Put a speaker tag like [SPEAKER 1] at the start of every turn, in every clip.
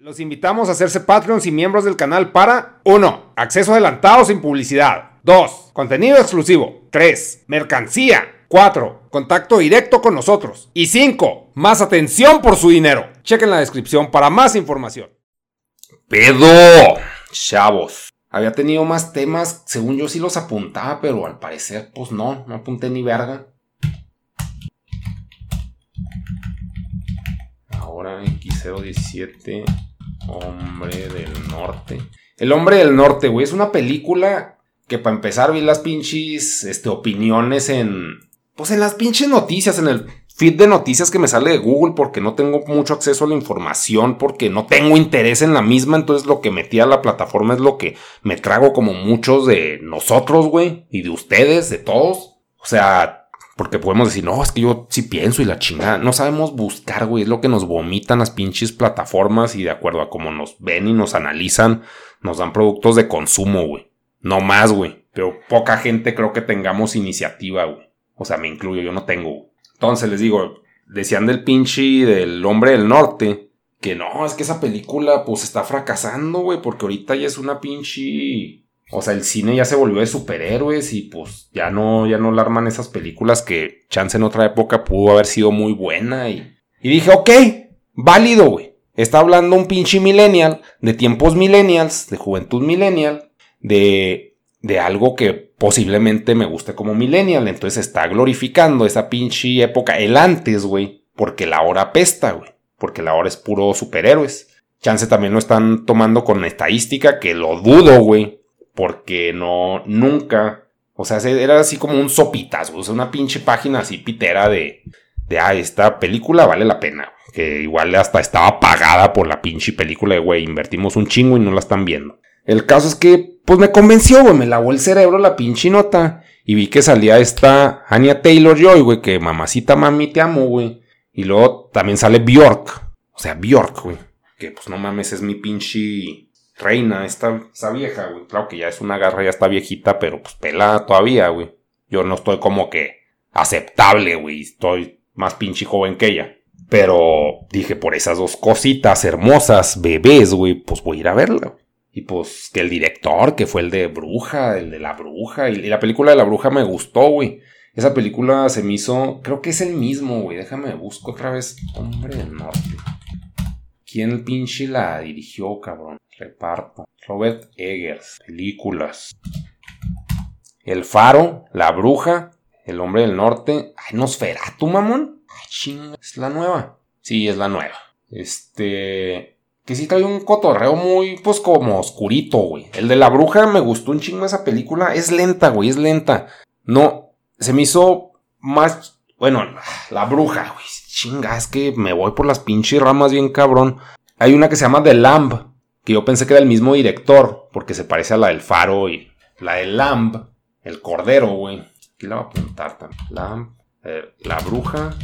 [SPEAKER 1] Los invitamos a hacerse Patreons y miembros del canal para 1. Acceso adelantado sin publicidad. 2. Contenido exclusivo. 3. Mercancía. 4. Contacto directo con nosotros. Y 5. Más atención por su dinero. Chequen la descripción para más información. Pedo. Chavos. Había tenido más temas, según yo sí los apuntaba, pero al parecer pues no, no apunté ni verga. Ahora X017, Hombre del Norte. El Hombre del Norte, güey, es una película que para empezar vi las pinches este, opiniones en... Pues en las pinches noticias, en el feed de noticias que me sale de Google porque no tengo mucho acceso a la información, porque no tengo interés en la misma, entonces lo que metí a la plataforma es lo que me trago como muchos de nosotros, güey, y de ustedes, de todos. O sea, porque podemos decir, no, es que yo sí pienso y la chingada. No sabemos buscar, güey. Es lo que nos vomitan las pinches plataformas y de acuerdo a cómo nos ven y nos analizan, nos dan productos de consumo, güey. No más, güey. Pero poca gente creo que tengamos iniciativa, güey. O sea, me incluyo, yo no tengo. Entonces les digo, decían del pinche del hombre del norte que no, es que esa película pues está fracasando, güey, porque ahorita ya es una pinche o sea, el cine ya se volvió de superhéroes y pues ya no, ya no la arman esas películas que chance en otra época pudo haber sido muy buena y, y dije, ok, válido, güey. Está hablando un pinche millennial, de tiempos millennials, de juventud millennial, de, de algo que posiblemente me guste como millennial. Entonces está glorificando esa pinche época, el antes, güey, porque la hora pesta, güey. Porque la hora es puro superhéroes. Chance también lo están tomando con estadística, que lo dudo, güey porque no, nunca, o sea, era así como un sopitas, o sea, una pinche página así pitera de, de, ah, esta película vale la pena, que igual hasta estaba pagada por la pinche película de, güey, invertimos un chingo y no la están viendo. El caso es que, pues me convenció, güey, me lavó el cerebro la pinche nota y vi que salía esta Anya Taylor-Joy, güey, que mamacita mami te amo, güey. Y luego también sale Bjork, o sea, Bjork, güey, que pues no mames, es mi pinche reina, esta, esa vieja, güey. Claro que ya es una garra, ya está viejita, pero pues pelada todavía, güey. Yo no estoy como que aceptable, güey. Estoy más pinche joven que ella. Pero dije, por esas dos cositas hermosas, bebés, güey, pues voy a ir a verla. Y pues que el director, que fue el de Bruja, el de la Bruja, y la película de la Bruja me gustó, güey. Esa película se me hizo, creo que es el mismo, güey. Déjame busco otra vez. Hombre del norte. ¿Quién pinche la dirigió, cabrón? Reparto. Robert Eggers. Películas. El Faro. La Bruja. El Hombre del Norte. Ay, Nosferatu, mamón. Ay, chinga. Es la nueva. Sí, es la nueva. Este. Que sí trae un cotorreo muy, pues como oscurito, güey. El de la bruja me gustó un chingo esa película. Es lenta, güey, es lenta. No, se me hizo más. Bueno, la bruja, güey chinga, es que me voy por las pinches ramas bien cabrón. Hay una que se llama The Lamb, que yo pensé que era el mismo director, porque se parece a la del Faro y la del Lamb, el Cordero, güey. Aquí la voy a apuntar también. Lamb, eh, la bruja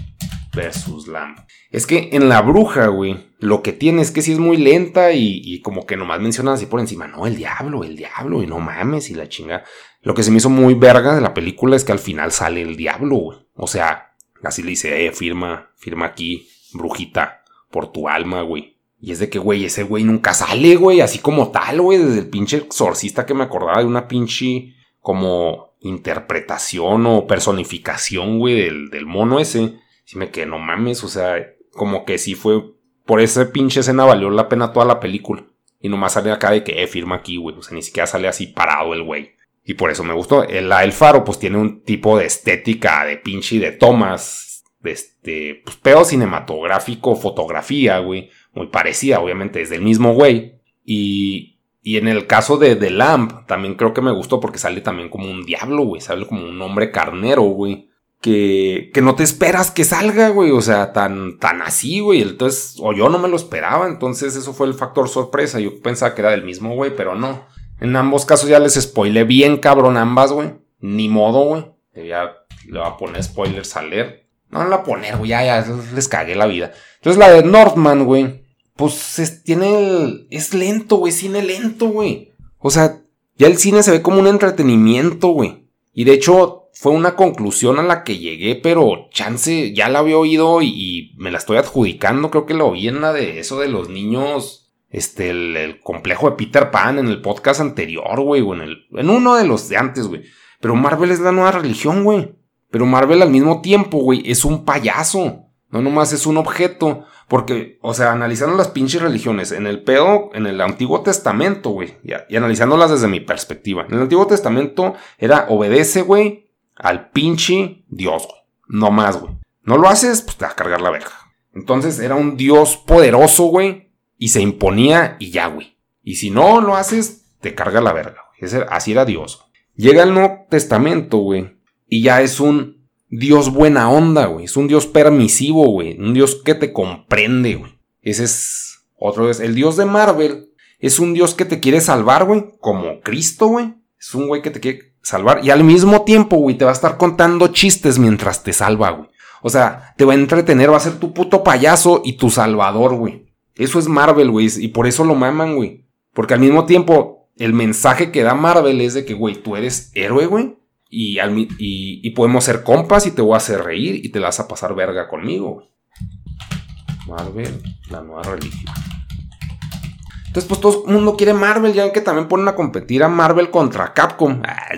[SPEAKER 1] versus Lamb. Es que en la bruja, güey, lo que tiene es que sí es muy lenta y, y, como que nomás mencionan así por encima, no, el diablo, el diablo, y no mames, y la chinga. Lo que se me hizo muy verga de la película es que al final sale el diablo, güey. O sea, Así le dice, eh, firma, firma aquí, brujita, por tu alma, güey. Y es de que, güey, ese güey nunca sale, güey, así como tal, güey, desde el pinche exorcista que me acordaba de una pinche como interpretación o personificación, güey, del, del mono ese. Sí me quedé, no mames, o sea, como que sí fue, por esa pinche escena valió la pena toda la película. Y nomás sale acá de que, eh, firma aquí, güey, o sea, ni siquiera sale así parado el güey. Y por eso me gustó. El, el faro, pues tiene un tipo de estética de pinche de tomas. De este, pues pedo cinematográfico, fotografía, güey. Muy parecida, obviamente, es del mismo güey. Y, y en el caso de The Lamp, también creo que me gustó porque sale también como un diablo, güey. Sale como un hombre carnero, güey. Que, que no te esperas que salga, güey. O sea, tan, tan así, güey. Entonces, o yo no me lo esperaba. Entonces, eso fue el factor sorpresa. Yo pensaba que era del mismo güey, pero no. En ambos casos ya les spoilé bien cabrón ambas, güey. Ni modo, güey. Ya le voy a poner spoilers a leer. No, no la a poner, güey. Ya, ya les cagué la vida. Entonces la de Northman, güey. Pues tiene el... Es lento, güey. Cine lento, güey. O sea, ya el cine se ve como un entretenimiento, güey. Y de hecho, fue una conclusión a la que llegué, pero chance, ya la había oído y, y me la estoy adjudicando. Creo que lo vi en la de eso de los niños este, el, complejo de Peter Pan en el podcast anterior, güey, o en, el, en uno de los de antes, güey. Pero Marvel es la nueva religión, güey. Pero Marvel al mismo tiempo, güey, es un payaso. No nomás es un objeto. Porque, o sea, analizando las pinches religiones, en el pedo, en el Antiguo Testamento, güey, y, y, analizándolas desde mi perspectiva. En el Antiguo Testamento era obedece, güey, al pinche Dios, güey. No más, güey. No lo haces, pues te va a cargar la verga. Entonces era un Dios poderoso, güey, y se imponía y ya, güey. Y si no lo haces, te carga la verga, güey. Así era Dios. Llega el Nuevo Testamento, güey, y ya es un Dios buena onda, güey. Es un Dios permisivo, güey. Un Dios que te comprende, güey. Ese es otro vez. El Dios de Marvel es un Dios que te quiere salvar, güey. Como Cristo, güey. Es un güey que te quiere salvar. Y al mismo tiempo, güey, te va a estar contando chistes mientras te salva, güey. O sea, te va a entretener, va a ser tu puto payaso y tu salvador, güey. Eso es Marvel, güey. Y por eso lo maman, güey. Porque al mismo tiempo, el mensaje que da Marvel es de que, güey, tú eres héroe, güey y, podemos ser compas y te voy a hacer reír y te la vas a pasar verga conmigo. Marvel, la nueva religión. Entonces, pues todo el mundo quiere Marvel. Ya ven que también ponen a competir a Marvel contra Capcom. Ah,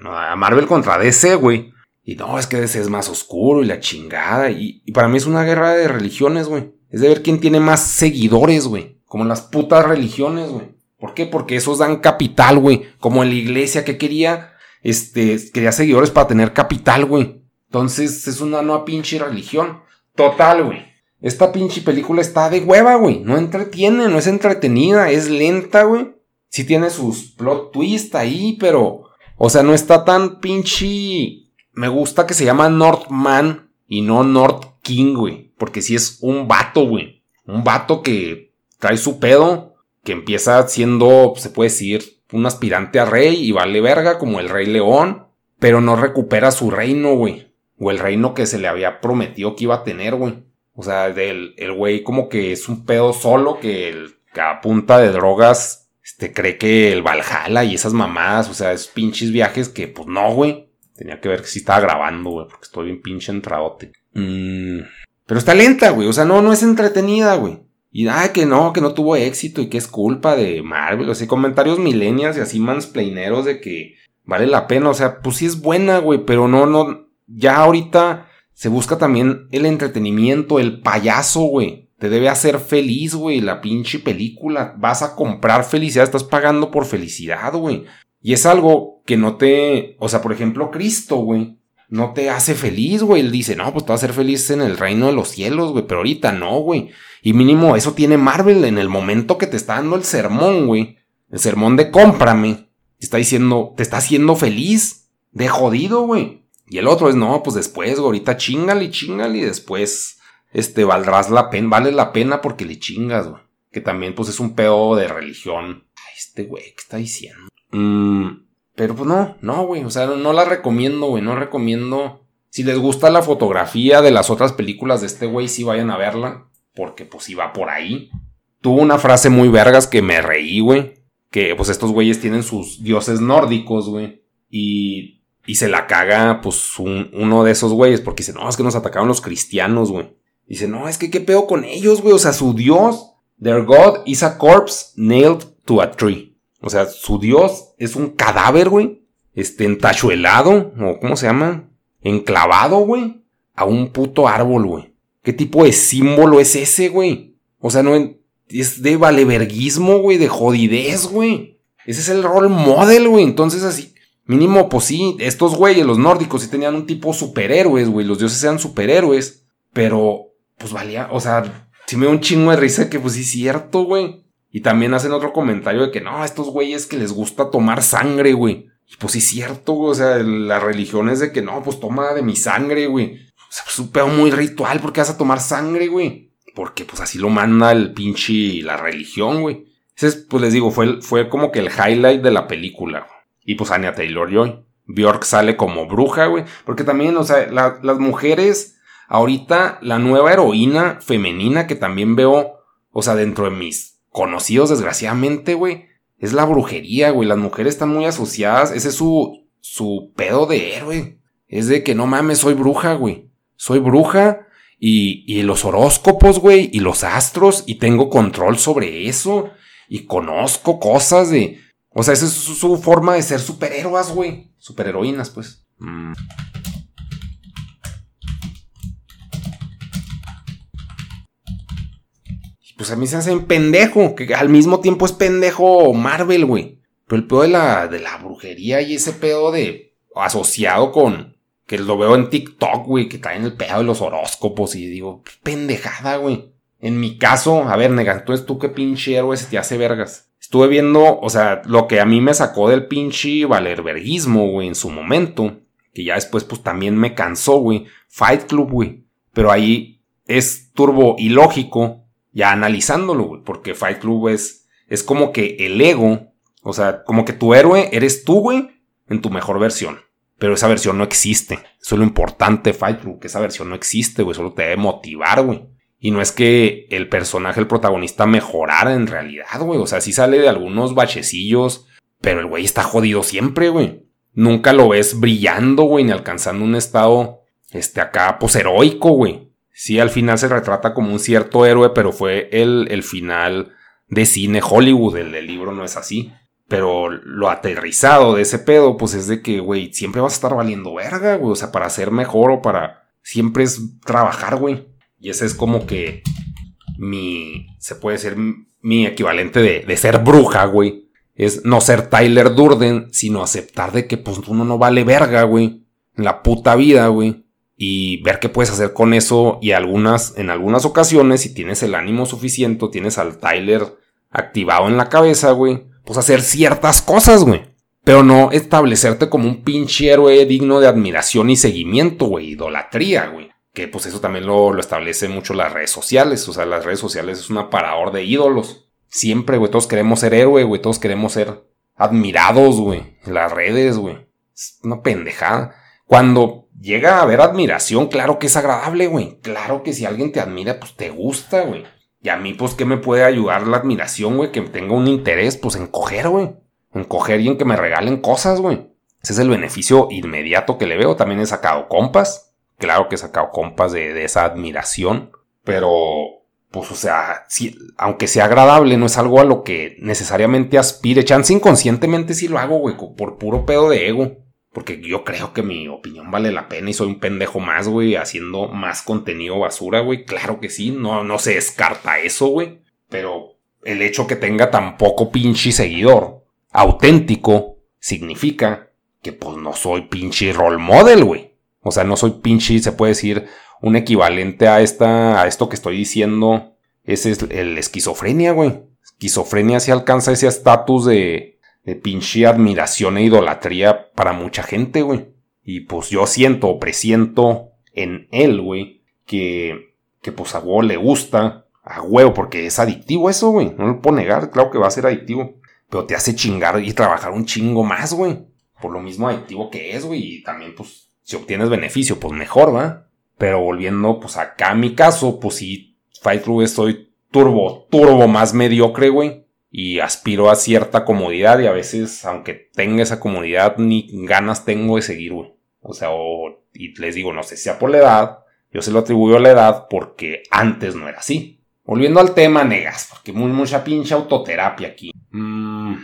[SPEAKER 1] no, a Marvel contra DC, güey. Y no, es que DC es más oscuro y la chingada. Y, y para mí es una guerra de religiones, güey. Es de ver quién tiene más seguidores, güey. Como las putas religiones, güey. ¿Por qué? Porque esos dan capital, güey. Como la iglesia que quería este, quería seguidores para tener capital, güey. Entonces es una nueva pinche religión. Total, güey. Esta pinche película está de hueva, güey. No entretiene, no es entretenida, es lenta, güey. Sí tiene sus plot twist ahí, pero... O sea, no está tan pinche... Me gusta que se llama Northman y no North King, güey. Porque sí es un vato, güey. Un vato que trae su pedo, que empieza siendo, se puede decir, un aspirante a rey y vale verga como el rey león, pero no recupera su reino, güey. O el reino que se le había prometido que iba a tener, güey. O sea, el güey como que es un pedo solo que, el, a punta de drogas este, cree que el Valhalla y esas mamadas, o sea, esos pinches viajes que pues no, güey. Tenía que ver si estaba grabando, güey, porque estoy bien pinche entradote. Mm, pero está lenta, güey. O sea, no, no es entretenida, güey. Y ah, que no, que no tuvo éxito y que es culpa de Marvel. O sea, comentarios milenias y así mansplaineros de que vale la pena. O sea, pues sí es buena, güey, pero no, no. Ya ahorita se busca también el entretenimiento, el payaso, güey. Te debe hacer feliz, güey, la pinche película. Vas a comprar felicidad, estás pagando por felicidad, güey. Y es algo que no te. O sea, por ejemplo, Cristo, güey. No te hace feliz, güey. Él dice, no, pues te vas a hacer feliz en el reino de los cielos, güey. Pero ahorita no, güey. Y mínimo eso tiene Marvel en el momento que te está dando el sermón, güey. El sermón de cómprame. Está diciendo, te está haciendo feliz. De jodido, güey. Y el otro es, no, pues después, güey, ahorita chingale y chingale y después, este, valdrás la pena, vale la pena porque le chingas, güey. Que también, pues, es un pedo de religión. Ay, este güey, ¿qué está diciendo? Mm, pero pues no, no, güey. O sea, no la recomiendo, güey. No recomiendo. Si les gusta la fotografía de las otras películas de este güey, sí vayan a verla porque pues iba por ahí. Tuvo una frase muy vergas que me reí, güey. Que pues estos güeyes tienen sus dioses nórdicos, güey. Y, y se la caga pues uno de esos güeyes porque dice, no, es que nos atacaron los cristianos, güey. Dice, no, es que qué pedo con ellos, güey. O sea, su dios, their god is a corpse nailed to a tree. O sea, su dios es un cadáver, güey. Este, entachuelado, o ¿cómo se llama? Enclavado, güey. A un puto árbol, güey. ¿Qué tipo de símbolo es ese, güey? O sea, no es de valeverguismo, güey, de jodidez, güey. Ese es el rol model, güey. Entonces, así, mínimo, pues sí, estos güeyes, los nórdicos, sí tenían un tipo superhéroes, güey. Los dioses eran superhéroes. Pero, pues valía, o sea, sí me da un chingo de risa que, pues sí, cierto, güey. Y también hacen otro comentario de que no, estos güeyes que les gusta tomar sangre, güey. Y pues sí, es cierto, güey. O sea, la religión es de que no, pues toma de mi sangre, güey. O sea, pues un pedo muy ritual porque vas a tomar sangre, güey. Porque pues así lo manda el pinche la religión, güey. Ese pues les digo, fue, fue como que el highlight de la película. Y pues Anya Taylor-Joy. Bjork sale como bruja, güey. Porque también, o sea, las mujeres, ahorita la nueva heroína femenina que también veo, o sea, dentro de mis conocidos, desgraciadamente, güey, es la brujería, güey. Las mujeres están muy asociadas, ese es su, su pedo de héroe. Es de que no mames, soy bruja, güey soy bruja y, y los horóscopos, güey, y los astros, y tengo control sobre eso. Y conozco cosas de... O sea, esa es su, forma de ser superhéroes, güey. Superheroínas, pues. Mm. Pues a mí se hace un pendejo, que al mismo tiempo es pendejo Marvel, güey. Pero el pedo de la, de la brujería y ese pedo de asociado con, que lo veo en TikTok, güey, que caen el pedo de los horóscopos y digo, pendejada, güey. En mi caso, a ver, nega, entonces tú qué pinche héroe se te hace vergas. Estuve viendo, o sea, lo que a mí me sacó del pinche valerverguismo, güey, en su momento, que ya después pues también me cansó, güey. Fight Club, güey. Pero ahí es turbo ilógico, ya analizándolo, güey, porque Fight Club es, es como que el ego, o sea, como que tu héroe eres tú, güey, en tu mejor versión. Pero esa versión no existe. Eso es lo importante, Fight Club, que esa versión no existe, güey. Solo te debe motivar, güey. Y no es que el personaje, el protagonista, mejorara en realidad, güey. O sea, sí sale de algunos bachecillos, pero el güey está jodido siempre, güey. Nunca lo ves brillando, güey, ni alcanzando un estado, este, acá, pues heroico, güey. Sí, al final se retrata como un cierto héroe, pero fue el, el final de cine Hollywood. El del libro no es así. Pero lo aterrizado de ese pedo, pues es de que, güey, siempre vas a estar valiendo verga, güey. O sea, para ser mejor o para. Siempre es trabajar, güey. Y ese es como que. Mi. Se puede ser mi equivalente de, de ser bruja, güey. Es no ser Tyler Durden, sino aceptar de que, pues, uno no vale verga, güey. En la puta vida, güey. Y ver qué puedes hacer con eso. Y algunas, en algunas ocasiones, si tienes el ánimo suficiente, tienes al Tyler activado en la cabeza, güey pues hacer ciertas cosas, güey. Pero no establecerte como un pinche héroe digno de admiración y seguimiento, güey. Idolatría, güey. Que pues eso también lo, lo mucho las redes sociales. O sea, las redes sociales es un aparador de ídolos. Siempre, güey. Todos queremos ser héroe, güey. Todos queremos ser admirados, güey. Las redes, güey. Es una pendejada. Cuando llega a haber admiración, claro que es agradable, güey. Claro que si alguien te admira, pues te gusta, güey. Y a mí, pues, ¿qué me puede ayudar la admiración, güey? Que tenga un interés, pues, en coger, güey. En coger y en que me regalen cosas, güey. Ese es el beneficio inmediato que le veo. También he sacado compas. Claro que he sacado compas de, esa admiración. Pero, pues, o sea, si, aunque sea agradable, no es algo a lo que necesariamente aspire. Chance inconscientemente sí lo hago, güey, por puro pedo de ego. Porque yo creo que mi opinión vale la pena y soy un pendejo más, güey, haciendo más contenido basura, güey. Claro que sí, no, no se descarta eso, güey. Pero el hecho que tenga tan poco pinche seguidor auténtico significa que pues no soy pinche role model, güey. O sea, no soy pinche, se puede decir, un equivalente a esta, a esto que estoy diciendo. Ese es el esquizofrenia, güey. Esquizofrenia si alcanza ese estatus de, de pinche admiración e idolatría para mucha gente, güey. Y pues yo siento o presiento en él, güey, que, que pues a huevo le gusta, a huevo, porque es adictivo eso, güey. No lo puedo negar, claro que va a ser adictivo. Pero te hace chingar y trabajar un chingo más, güey. Por lo mismo adictivo que es, güey. Y también, pues, si obtienes beneficio, pues mejor, ¿va? Pero volviendo, pues acá a mi caso, pues sí, Fight Club estoy turbo, turbo más mediocre, güey y aspiro a cierta comodidad y a veces, aunque tenga esa comodidad, ni ganas tengo de seguir, güey. O sea, y les digo, no sé sea por la edad, yo se lo atribuyo a la edad porque antes no era así. Volviendo al tema, negas, porque muy, mucha pinche autoterapia aquí. Mm,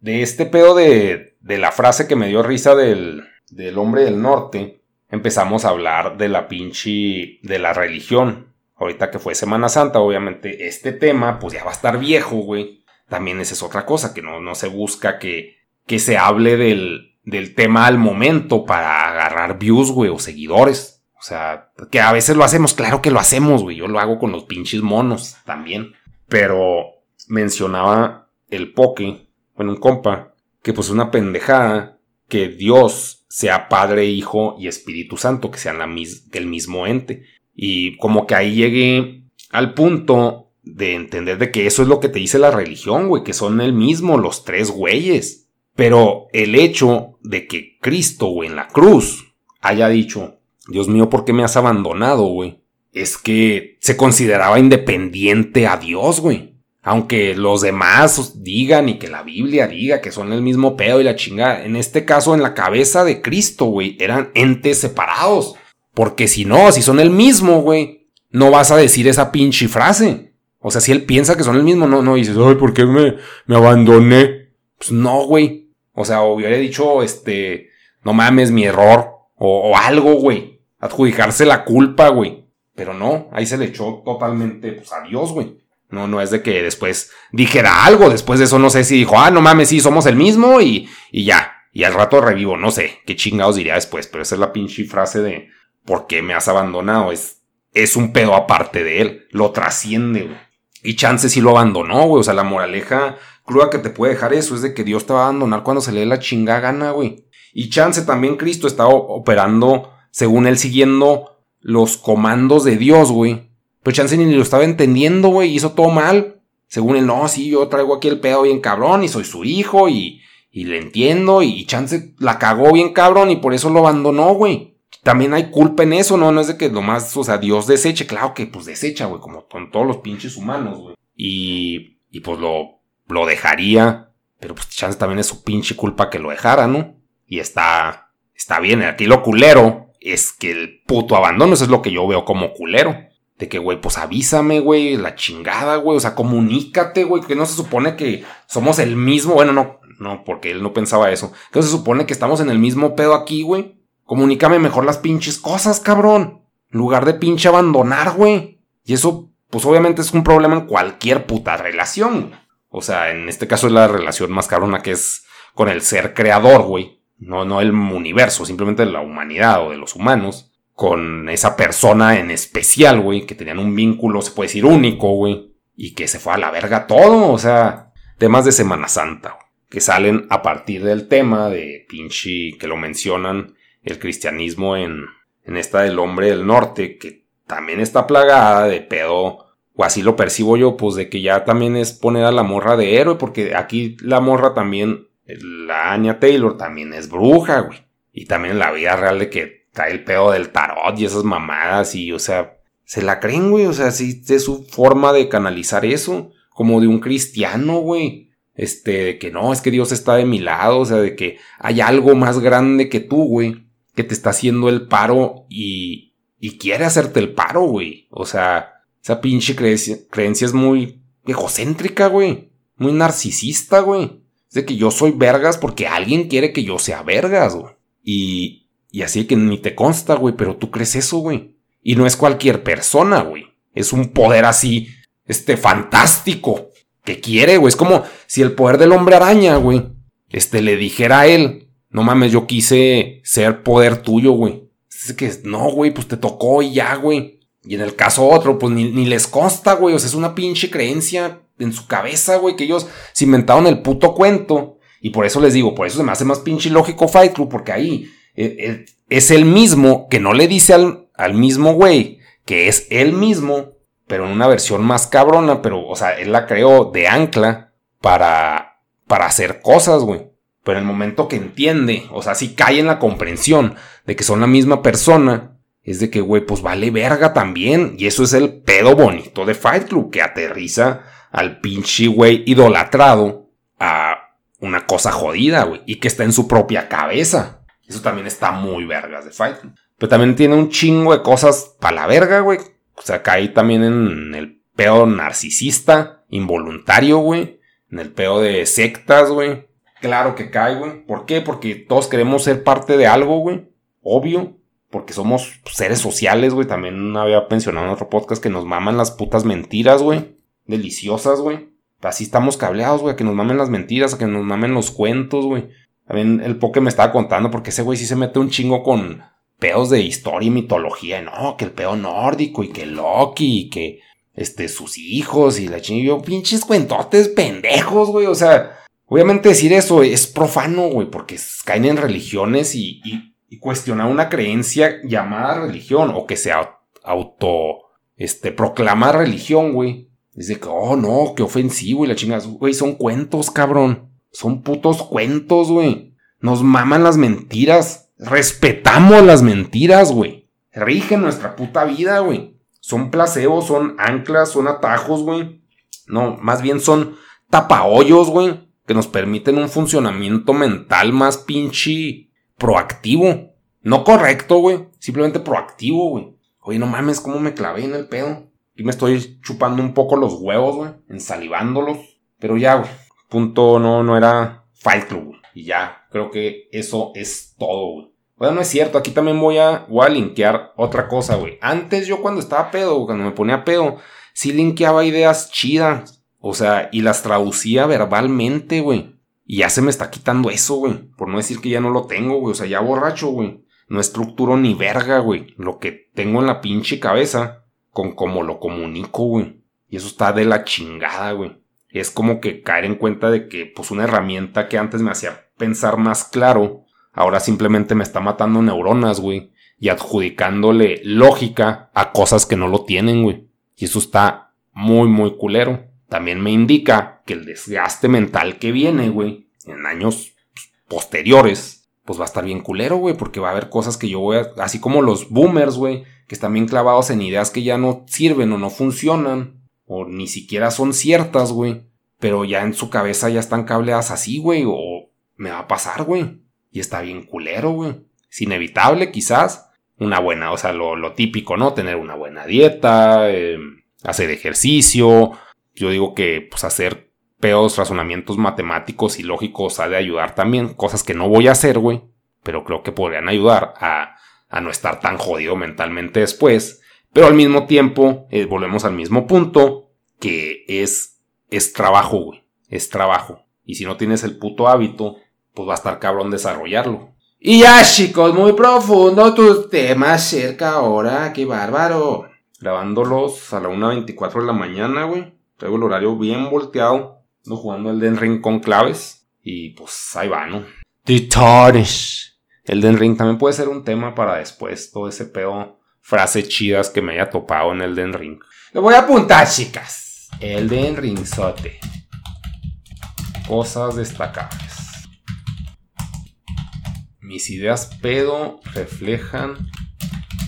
[SPEAKER 1] de este pedo de, de la frase que me dio risa del, del hombre del norte, empezamos a hablar de la pinche, de la religión ahorita que fue Semana Santa, obviamente este tema pues ya va a estar viejo, güey. También esa es otra cosa, que no, no se busca que, que se hable del, del tema al momento para agarrar views, güey, o seguidores. O sea, que a veces lo hacemos, claro que lo hacemos, güey. Yo lo hago con los pinches monos también. Pero mencionaba el poke, bueno, un compa, que pues una pendejada que Dios sea Padre, Hijo y Espíritu Santo, que sean la el mismo ente. Y como que ahí llegué al punto de entender de que eso es lo que te dice la religión, güey, que son el mismo los tres güeyes. Pero el hecho de que Cristo, güey, en la cruz haya dicho, Dios mío, ¿por qué me has abandonado, güey? Es que se consideraba independiente a Dios, güey. Aunque los demás digan y que la Biblia diga que son el mismo pedo y la chingada. En este caso, en la cabeza de Cristo, güey, eran entes separados. Porque si no, si son el mismo, güey, no vas a decir esa pinche frase. O sea, si él piensa que son el mismo, no, no, dices, ay, ¿por qué me, me abandoné? Pues no, güey. O sea, hubiera dicho, este, no mames, mi error. O, algo, güey. Adjudicarse la culpa, güey. Pero no, ahí se le echó totalmente, pues, a Dios, güey. No, no es de que después dijera algo. Después de eso, no sé si dijo, ah, no mames, sí, somos el mismo y, y ya. Y al rato revivo, no sé qué chingados diría después. Pero esa es la pinche frase de, ¿por qué me has abandonado? Es, es un pedo aparte de él. Lo trasciende, güey. Y chance sí lo abandonó, güey. O sea, la moraleja cruda que te puede dejar eso es de que Dios te va a abandonar cuando se le dé la chinga gana, güey. Y chance también Cristo está operando, según él, siguiendo los comandos de Dios, güey. Pero chance ni lo estaba entendiendo, güey. Hizo todo mal. Según él, no, sí, yo traigo aquí el pedo bien cabrón y soy su hijo y, y le entiendo. Y chance la cagó bien cabrón y por eso lo abandonó, güey. También hay culpa en eso, ¿no? No es de que nomás, o sea, Dios deseche. Claro que pues desecha, güey, como con todos los pinches humanos, güey. Y, y pues lo, lo dejaría. Pero pues chance también es su pinche culpa que lo dejara, ¿no? Y está, está bien. Aquí lo culero es que el puto abandono, eso es lo que yo veo como culero. De que, güey, pues avísame, güey, la chingada, güey. O sea, comunícate, güey, que no se supone que somos el mismo. Bueno, no, no, porque él no pensaba eso. Que no se supone que estamos en el mismo pedo aquí, güey. Comunícame mejor las pinches cosas, cabrón. En lugar de pinche abandonar, güey. Y eso, pues obviamente es un problema en cualquier puta relación. O sea, en este caso es la relación más cabrona que es con el ser creador, güey. No, no el universo, simplemente la humanidad o de los humanos. Con esa persona en especial, güey, que tenían un vínculo, se puede decir, único, güey. Y que se fue a la verga todo, o sea, temas de Semana Santa, que salen a partir del tema de pinche, que lo mencionan el cristianismo en, en esta del hombre del norte, que también está plagada de pedo, o así lo percibo yo, pues de que ya también es poner a la morra de héroe, porque aquí la morra también, la Anya Taylor también es bruja, güey. Y también la vida real de que trae el pedo del tarot y esas mamadas, y o sea, se la creen, güey, o sea, sí es su forma de canalizar eso, como de un cristiano, güey. Este, de que no, es que Dios está de mi lado, o sea, de que hay algo más grande que tú, güey que te está haciendo el paro y, y quiere hacerte el paro, güey. O sea, esa pinche creencia, creencia es muy egocéntrica, güey. Muy narcisista, güey. Es de que yo soy vergas porque alguien quiere que yo sea vergas, güey. Y, y así que ni te consta, güey, pero tú crees eso, güey. Y no es cualquier persona, güey. Es un poder así, este, fantástico. Que quiere, güey. Es como si el poder del hombre araña, güey, este, le dijera a él, no mames, yo quise ser poder tuyo, güey. Es que, no, güey, pues te tocó y ya, güey. Y en el caso otro, pues ni, les consta, güey. O sea, es una pinche creencia en su cabeza, güey, que ellos se inventaron el puto cuento. Y por eso les digo, por eso se me hace más pinche lógico Fight Club, porque ahí eh, eh, es el mismo que no le dice al, al mismo güey que es él mismo, pero en una versión más cabrona, pero, o sea, él la creó de ancla para, para hacer cosas, güey. Pero en el momento que entiende, o sea, si cae en la comprensión de que son la misma persona, es de que, güey, pues vale verga también. Y eso es el pedo bonito de Fight Club, que aterriza al pinche güey idolatrado a una cosa jodida, güey, y que está en su propia cabeza. Eso también está muy vergas de Fight Club. Pero también tiene un chingo de cosas para la verga, güey. O sea, cae también en el pedo narcisista, involuntario, güey. En el pedo de sectas, güey Claro que cae, güey. ¿Por qué? Porque todos queremos ser parte de algo, güey. Obvio. Porque somos seres sociales, güey. También había mencionado en otro podcast que nos maman las putas mentiras, güey. Deliciosas, güey. Así estamos cableados, güey. Que nos mamen las mentiras, que nos mamen los cuentos, güey. También el poke me estaba contando porque ese güey sí se mete un chingo con pedos de historia y mitología. No, que el pedo nórdico y que Loki y que este, sus hijos y la chingada. Pinches cuentotes pendejos, güey. O sea, Obviamente decir eso es profano, güey, porque caen en religiones y, y, cuestionar una creencia llamada religión o que se auto, este, proclama religión, güey. Dice que, oh, no, qué ofensivo y la chingada, güey, son cuentos, cabrón. Son putos cuentos, güey. Nos maman las mentiras. Respetamos las mentiras, güey. Rigen nuestra puta vida, güey. Son placebos, son anclas, son atajos, güey. No, más bien son tapahoyos, güey que nos permiten un funcionamiento mental más pinche proactivo. No correcto, güey. Simplemente proactivo, güey. Oye, no mames, cómo me clavé en el pedo. Y me estoy chupando un poco los huevos, güey, ensalivándolos. Pero ya, güey. Punto no, no era Fight Club, güey. Y ya, creo que eso es todo, güey. Bueno, no es cierto, aquí también voy a, voy a linkear otra cosa, güey. Antes yo cuando estaba pedo, cuando me ponía pedo, sí linkeaba ideas chidas. O sea, y las traducía verbalmente, güey. Y ya se me está quitando eso, güey. Por no decir que ya no lo tengo, güey. O sea, ya borracho, güey. No estructuro ni verga, güey. Lo que tengo en la pinche cabeza con cómo lo comunico, güey. Y eso está de la chingada, güey. Es como que caer en cuenta de que, pues, una herramienta que antes me hacía pensar más claro, ahora simplemente me está matando neuronas, güey. Y adjudicándole lógica a cosas que no lo tienen, güey. Y eso está muy, muy culero. También me indica que el desgaste mental que viene, güey, en años posteriores, pues va a estar bien culero, güey, porque va a haber cosas que yo voy a, así como los boomers, güey, que están bien clavados en ideas que ya no sirven o no funcionan, o ni siquiera son ciertas, güey, pero ya en su cabeza ya están cableadas así, güey, o me va a pasar, güey, y está bien culero, güey. Es inevitable, quizás, una buena, o sea, lo, típico, ¿no? Tener una buena dieta, em, hacer ejercicio. Yo digo que, pues, hacer peos razonamientos matemáticos y lógicos ha de ayudar también, cosas que no voy a hacer, güey, pero creo que podrían ayudar a, a no estar tan jodido mentalmente después. Pero al mismo tiempo, eh, volvemos al mismo punto, que es, es trabajo, güey, es trabajo. Y si no tienes el puto hábito, pues va a estar cabrón desarrollarlo. Y ya, chicos, muy profundo tus temas cerca ahora, qué bárbaro. Grabándolos a la 1.24 de la mañana, güey. Traigo el horario bien volteado. No jugando el Den Ring con claves. Y pues ahí va, ¿no? Titanes. El Den Ring también puede ser un tema para después. Todo ese pedo. Frases chidas que me haya topado en el Den Ring. Lo voy a apuntar, chicas. El Den Ring sote. Cosas destacables. Mis ideas pedo reflejan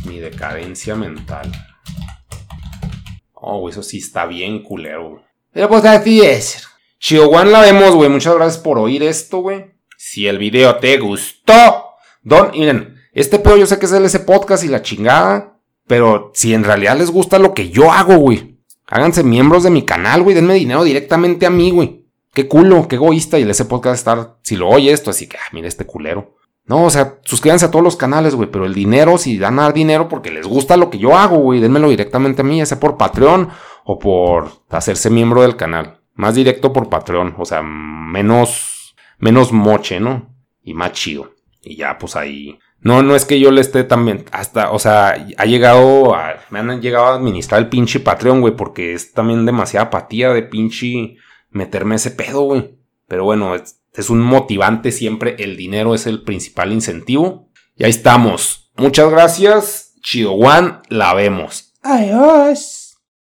[SPEAKER 1] mi decadencia mental. Oh, eso sí está bien culero, Pero pues así es. Chihuahua la vemos, güey. Muchas gracias por oír esto, güey. Si el video te gustó, don, miren, este pedo yo sé que es el ese podcast y la chingada. Pero si en realidad les gusta lo que yo hago, güey. Háganse miembros de mi canal, güey. Denme dinero directamente a mí, güey. Qué culo, qué egoísta. Y el ese podcast estar, si lo oye esto, así que, ah, mira este culero. No, o sea, suscríbanse a todos los canales, güey, pero el dinero, si dan a dinero porque les gusta lo que yo hago, güey, denmelo directamente a mí, ya sea por Patreon o por hacerse miembro del canal. Más directo por Patreon, o sea, menos, menos moche, ¿no? Y más chido. Y ya, pues ahí. No, no es que yo le esté también, hasta, o sea, ha llegado a, me han llegado a administrar el pinche Patreon, güey, porque es también demasiada apatía de pinche meterme ese pedo, güey. Pero bueno, es, es un motivante siempre, el dinero es el principal incentivo. Y ahí estamos. Muchas gracias. Chido One, la vemos. Adiós.